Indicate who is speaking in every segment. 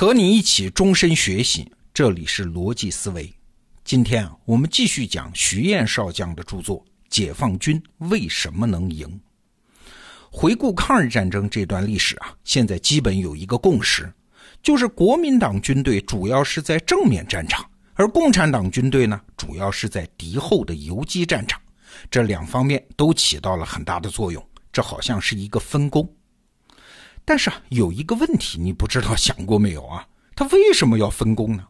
Speaker 1: 和你一起终身学习，这里是逻辑思维。今天啊，我们继续讲徐彦少将的著作《解放军为什么能赢》。回顾抗日战争这段历史啊，现在基本有一个共识，就是国民党军队主要是在正面战场，而共产党军队呢，主要是在敌后的游击战场。这两方面都起到了很大的作用，这好像是一个分工。但是啊，有一个问题，你不知道想过没有啊？他为什么要分工呢？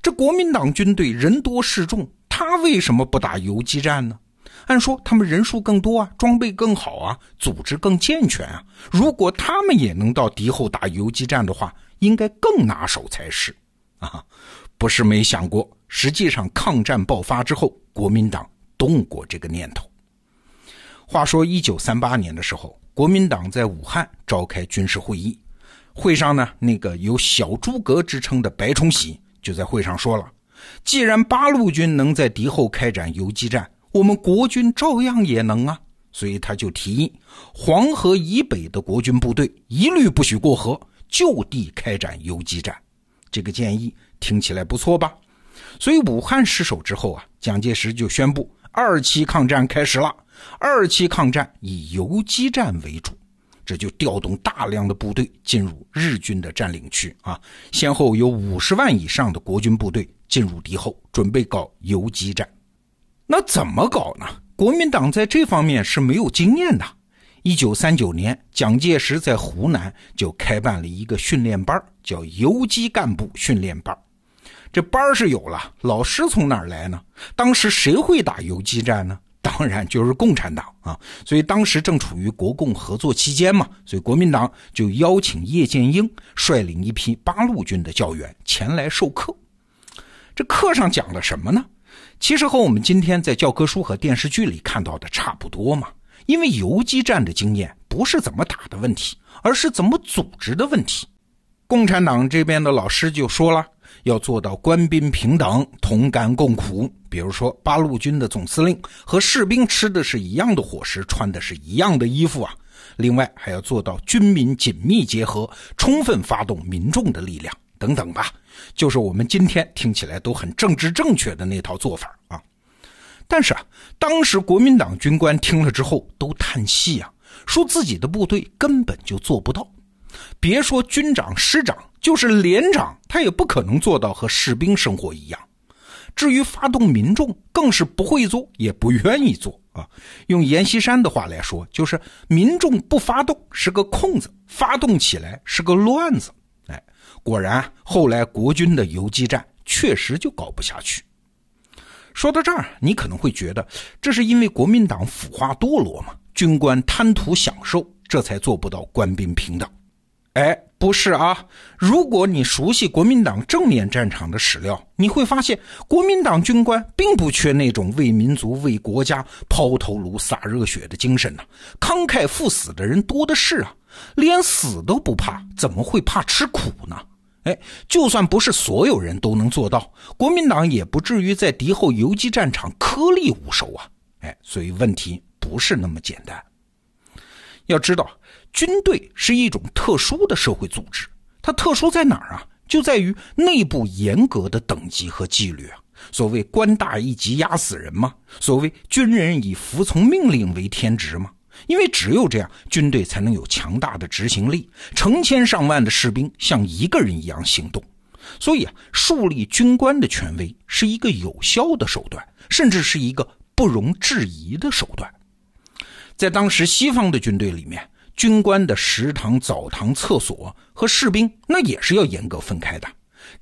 Speaker 1: 这国民党军队人多势众，他为什么不打游击战呢？按说他们人数更多啊，装备更好啊，组织更健全啊。如果他们也能到敌后打游击战的话，应该更拿手才是啊！不是没想过，实际上抗战爆发之后，国民党动过这个念头。话说一九三八年的时候，国民党在武汉召开军事会议，会上呢，那个有“小诸葛”之称的白崇禧就在会上说了：“既然八路军能在敌后开展游击战，我们国军照样也能啊。”所以他就提议，黄河以北的国军部队一律不许过河，就地开展游击战。这个建议听起来不错吧？所以武汉失守之后啊，蒋介石就宣布二期抗战开始了。二期抗战以游击战为主，这就调动大量的部队进入日军的占领区啊，先后有五十万以上的国军部队进入敌后，准备搞游击战。那怎么搞呢？国民党在这方面是没有经验的。一九三九年，蒋介石在湖南就开办了一个训练班，叫游击干部训练班。这班是有了，老师从哪儿来呢？当时谁会打游击战呢？当然就是共产党啊，所以当时正处于国共合作期间嘛，所以国民党就邀请叶剑英率领一批八路军的教员前来授课。这课上讲了什么呢？其实和我们今天在教科书和电视剧里看到的差不多嘛。因为游击战的经验不是怎么打的问题，而是怎么组织的问题。共产党这边的老师就说了。要做到官兵平等、同甘共苦。比如说，八路军的总司令和士兵吃的是一样的伙食，穿的是一样的衣服啊。另外，还要做到军民紧密结合，充分发动民众的力量等等吧。就是我们今天听起来都很政治正确的那套做法啊。但是啊，当时国民党军官听了之后都叹气啊，说自己的部队根本就做不到。别说军长、师长。就是连长，他也不可能做到和士兵生活一样。至于发动民众，更是不会做，也不愿意做啊。用阎锡山的话来说，就是民众不发动是个空子，发动起来是个乱子。哎，果然，后来国军的游击战确实就搞不下去。说到这儿，你可能会觉得，这是因为国民党腐化堕落嘛，军官贪图享受，这才做不到官兵平等。哎，不是啊！如果你熟悉国民党正面战场的史料，你会发现国民党军官并不缺那种为民族、为国家抛头颅、洒热血的精神呢，慷慨赴死的人多的是啊！连死都不怕，怎么会怕吃苦呢？哎，就算不是所有人都能做到，国民党也不至于在敌后游击战场颗粒无收啊！哎，所以问题不是那么简单。要知道。军队是一种特殊的社会组织，它特殊在哪儿啊？就在于内部严格的等级和纪律啊。所谓官大一级压死人嘛，所谓军人以服从命令为天职嘛。因为只有这样，军队才能有强大的执行力，成千上万的士兵像一个人一样行动。所以啊，树立军官的权威是一个有效的手段，甚至是一个不容置疑的手段。在当时西方的军队里面。军官的食堂、澡堂、厕所和士兵那也是要严格分开的。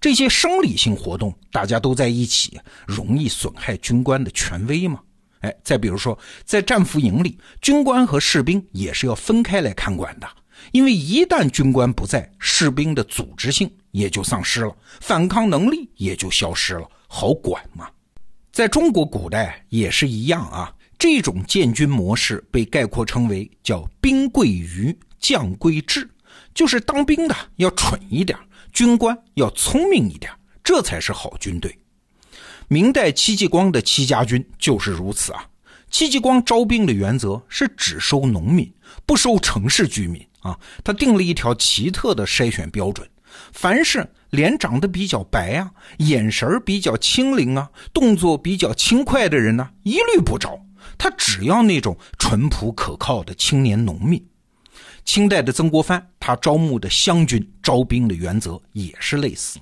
Speaker 1: 这些生理性活动大家都在一起，容易损害军官的权威吗？哎，再比如说，在战俘营里，军官和士兵也是要分开来看管的，因为一旦军官不在，士兵的组织性也就丧失了，反抗能力也就消失了，好管吗？在中国古代也是一样啊。这种建军模式被概括称为叫“兵贵于将贵智”，就是当兵的要蠢一点，军官要聪明一点，这才是好军队。明代戚继光的戚家军就是如此啊。戚继光招兵的原则是只收农民，不收城市居民啊。他定了一条奇特的筛选标准，凡是脸长得比较白啊，眼神比较清灵啊，动作比较轻快的人呢，一律不招。他只要那种淳朴可靠的青年农民。清代的曾国藩，他招募的湘军招兵的原则也是类似。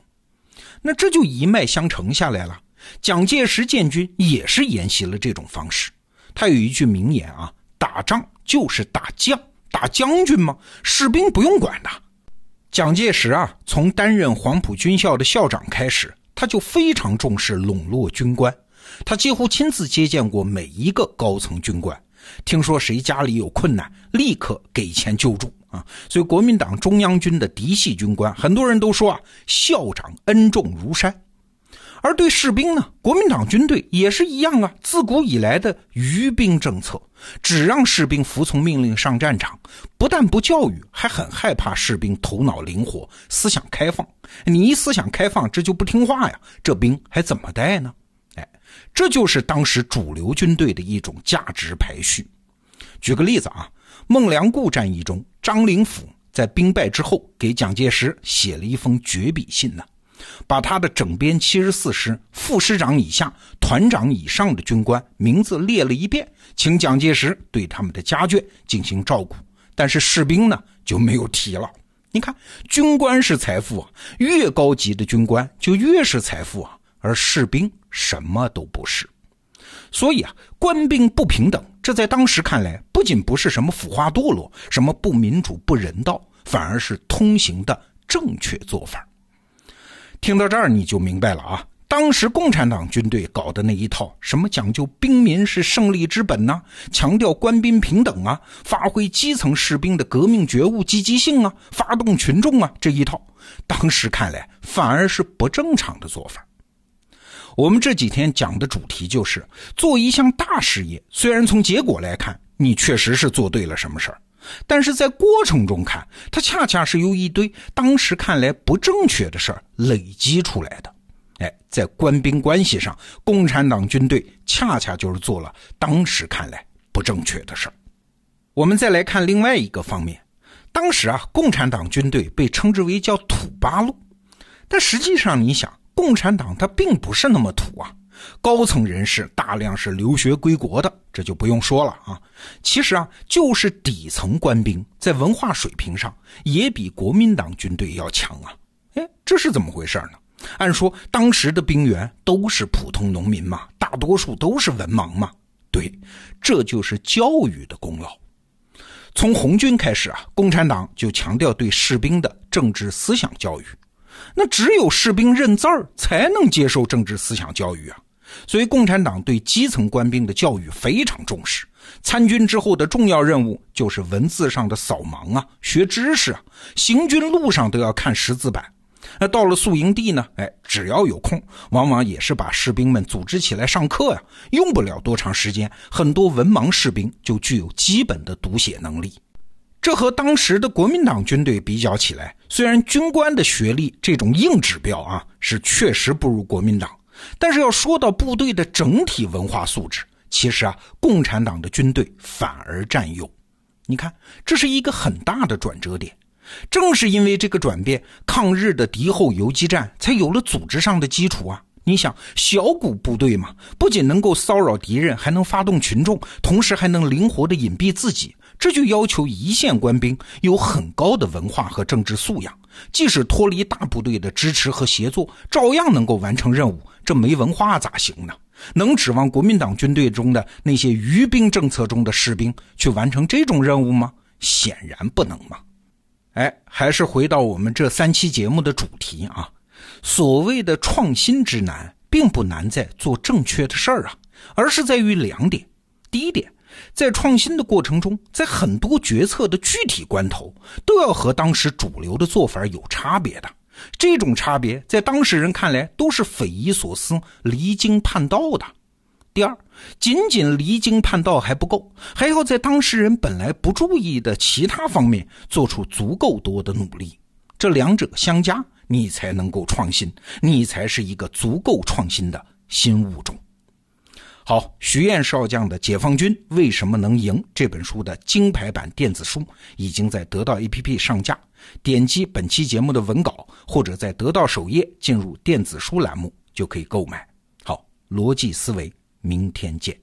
Speaker 1: 那这就一脉相承下来了。蒋介石建军也是沿袭了这种方式。他有一句名言啊：“打仗就是打将，打将军嘛，士兵不用管的。”蒋介石啊，从担任黄埔军校的校长开始，他就非常重视笼络军官。他几乎亲自接见过每一个高层军官，听说谁家里有困难，立刻给钱救助啊！所以国民党中央军的嫡系军官，很多人都说啊，校长恩重如山。而对士兵呢，国民党军队也是一样啊，自古以来的愚兵政策，只让士兵服从命令上战场，不但不教育，还很害怕士兵头脑灵活、思想开放。你一思想开放，这就不听话呀，这兵还怎么带呢？这就是当时主流军队的一种价值排序。举个例子啊，孟良崮战役中，张灵甫在兵败之后，给蒋介石写了一封绝笔信呢。把他的整编七十四师副师长以下、团长以上的军官名字列了一遍，请蒋介石对他们的家眷进行照顾。但是士兵呢就没有提了。你看，军官是财富啊，越高级的军官就越是财富啊，而士兵什么都不是。所以啊，官兵不平等，这在当时看来不仅不是什么腐化堕落、什么不民主不人道，反而是通行的正确做法。听到这儿你就明白了啊！当时共产党军队搞的那一套，什么讲究兵民是胜利之本呐，强调官兵平等啊，发挥基层士兵的革命觉悟、积极性啊，发动群众啊，这一套，当时看来反而是不正常的做法。我们这几天讲的主题就是做一项大事业，虽然从结果来看，你确实是做对了什么事儿。但是在过程中看，它恰恰是由一堆当时看来不正确的事儿累积出来的。哎，在官兵关系上，共产党军队恰恰就是做了当时看来不正确的事儿。我们再来看另外一个方面，当时啊，共产党军队被称之为叫土八路，但实际上你想，共产党它并不是那么土啊。高层人士大量是留学归国的，这就不用说了啊。其实啊，就是底层官兵在文化水平上也比国民党军队要强啊。哎，这是怎么回事呢？按说当时的兵员都是普通农民嘛，大多数都是文盲嘛。对，这就是教育的功劳。从红军开始啊，共产党就强调对士兵的政治思想教育。那只有士兵认字儿，才能接受政治思想教育啊。所以，共产党对基层官兵的教育非常重视。参军之后的重要任务就是文字上的扫盲啊，学知识啊。行军路上都要看识字板。那到了宿营地呢？哎，只要有空，往往也是把士兵们组织起来上课呀。用不了多长时间，很多文盲士兵就具有基本的读写能力。这和当时的国民党军队比较起来，虽然军官的学历这种硬指标啊是确实不如国民党。但是要说到部队的整体文化素质，其实啊，共产党的军队反而占优。你看，这是一个很大的转折点。正是因为这个转变，抗日的敌后游击战才有了组织上的基础啊。你想，小股部队嘛，不仅能够骚扰敌人，还能发动群众，同时还能灵活的隐蔽自己。这就要求一线官兵有很高的文化和政治素养，即使脱离大部队的支持和协作，照样能够完成任务。这没文化咋行呢？能指望国民党军队中的那些余兵政策中的士兵去完成这种任务吗？显然不能嘛！哎，还是回到我们这三期节目的主题啊。所谓的创新之难，并不难在做正确的事儿啊，而是在于两点。第一点。在创新的过程中，在很多决策的具体关头，都要和当时主流的做法有差别的。这种差别在当事人看来都是匪夷所思、离经叛道的。第二，仅仅离经叛道还不够，还要在当事人本来不注意的其他方面做出足够多的努力。这两者相加，你才能够创新，你才是一个足够创新的新物种。好，徐燕少将的《解放军为什么能赢》这本书的金牌版电子书已经在得到 APP 上架，点击本期节目的文稿，或者在得到首页进入电子书栏目就可以购买。好，逻辑思维，明天见。